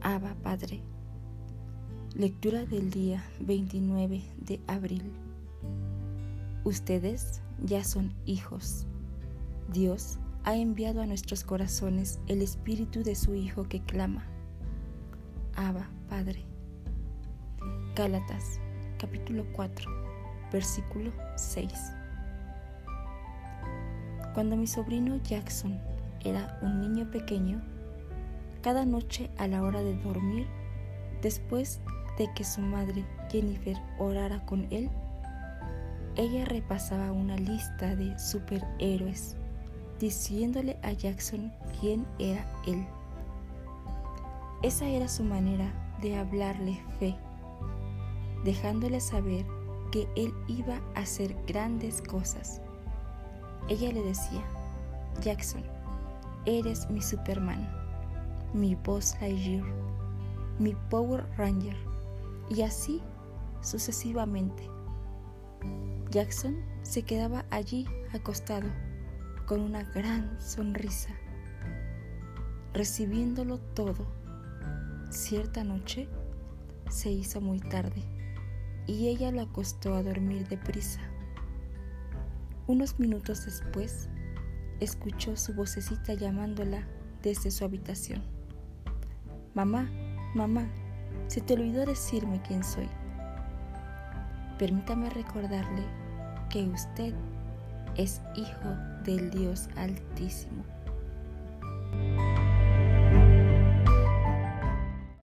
Abba Padre. Lectura del día 29 de abril. Ustedes ya son hijos. Dios ha enviado a nuestros corazones el espíritu de su Hijo que clama. Abba Padre. Gálatas capítulo 4 versículo 6. Cuando mi sobrino Jackson era un niño pequeño, cada noche a la hora de dormir, después de que su madre Jennifer orara con él, ella repasaba una lista de superhéroes, diciéndole a Jackson quién era él. Esa era su manera de hablarle fe, dejándole saber que él iba a hacer grandes cosas. Ella le decía, Jackson, eres mi Superman mi Buzz Lightyear, mi Power Ranger y así sucesivamente. Jackson se quedaba allí acostado con una gran sonrisa, recibiéndolo todo. Cierta noche se hizo muy tarde y ella lo acostó a dormir deprisa. Unos minutos después, escuchó su vocecita llamándola desde su habitación. Mamá, mamá, se te olvidó decirme quién soy. Permítame recordarle que usted es hijo del Dios Altísimo.